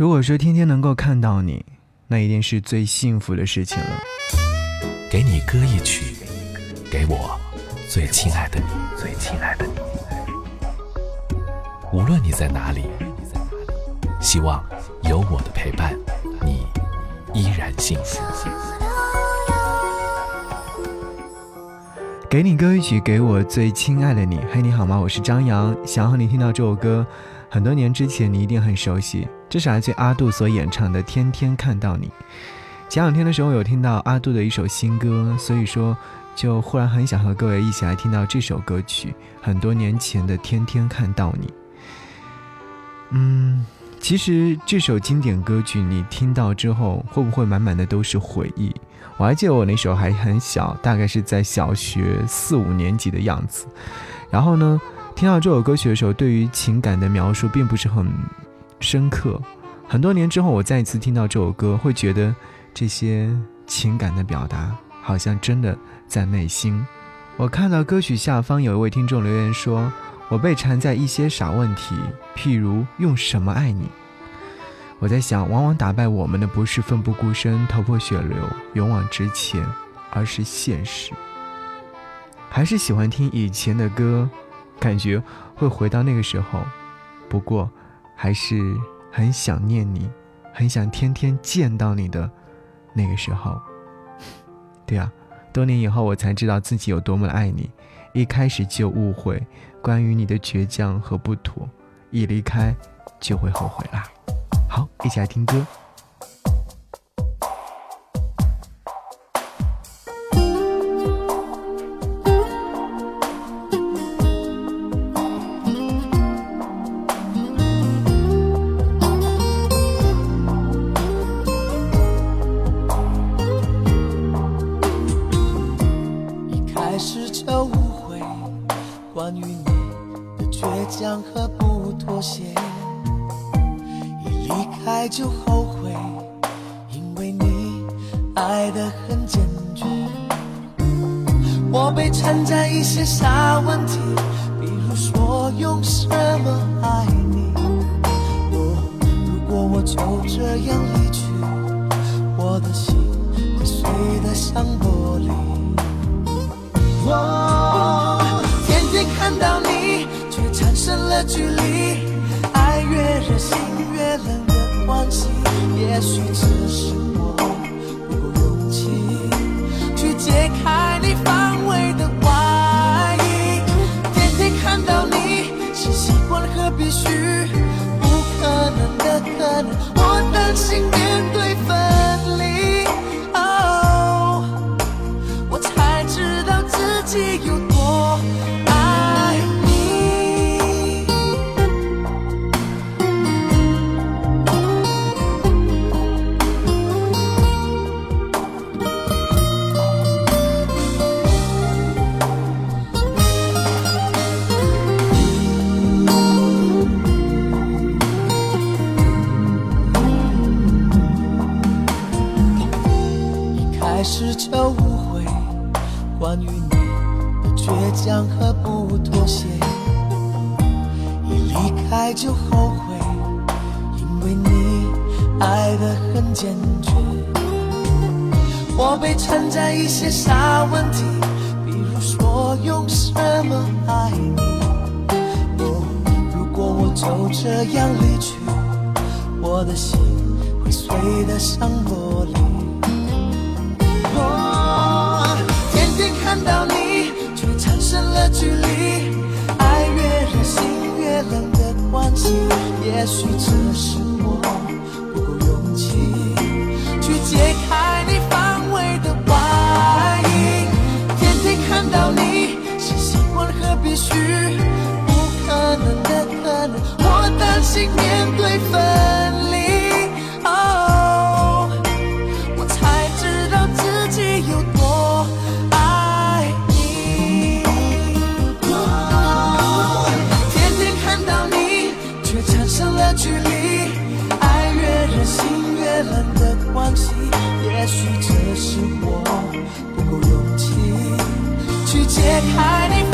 如果说天天能够看到你，那一定是最幸福的事情了。给你歌一曲，给我最亲爱的你，最亲爱的你。无论你在哪里，希望有我的陪伴，你依然幸福。给你歌一曲，给我最亲爱的你。嘿，你好吗？我是张扬，想要和你听到这首歌。很多年之前，你一定很熟悉，这是来自阿杜所演唱的《天天看到你》。前两天的时候有听到阿杜的一首新歌，所以说就忽然很想和各位一起来听到这首歌曲。很多年前的《天天看到你》，嗯，其实这首经典歌曲你听到之后，会不会满满的都是回忆？我还记得我那时候还很小，大概是在小学四五年级的样子。然后呢，听到这首歌曲的时候，对于情感的描述并不是很深刻。很多年之后，我再一次听到这首歌，会觉得这些情感的表达好像真的在内心。我看到歌曲下方有一位听众留言说：“我被缠在一些傻问题，譬如用什么爱你。”我在想，往往打败我们的不是奋不顾身、头破血流、勇往直前，而是现实。还是喜欢听以前的歌，感觉会回到那个时候。不过，还是很想念你，很想天天见到你的那个时候。对啊，多年以后我才知道自己有多么爱你。一开始就误会关于你的倔强和不妥，一离开就会后悔啦。好，一起来听歌。始就误会关于你的倔强和不妥协。一离开就后悔，因为你爱得很坚决。我被缠在一些傻问题，比如说用什么爱你。若如果我就这样离去，我的心会碎得像玻璃。距离。爱越热心越冷的关系，也许只是开始就误会关于你的倔强和不妥协，一离开就后悔，因为你爱得很坚决。我被缠在一些傻问题，比如说用什么爱你。若如果我就这样离去，我的心会碎得像玻璃。看到你，却产生了距离。爱越热心越冷的关系，也许只是我不够勇气去解开你防卫的外衣。天天看到你，是习惯和必须，不可能的可能，我担心面对分的距离。爱越热心越冷的关系，也许这是我不够勇气去解开你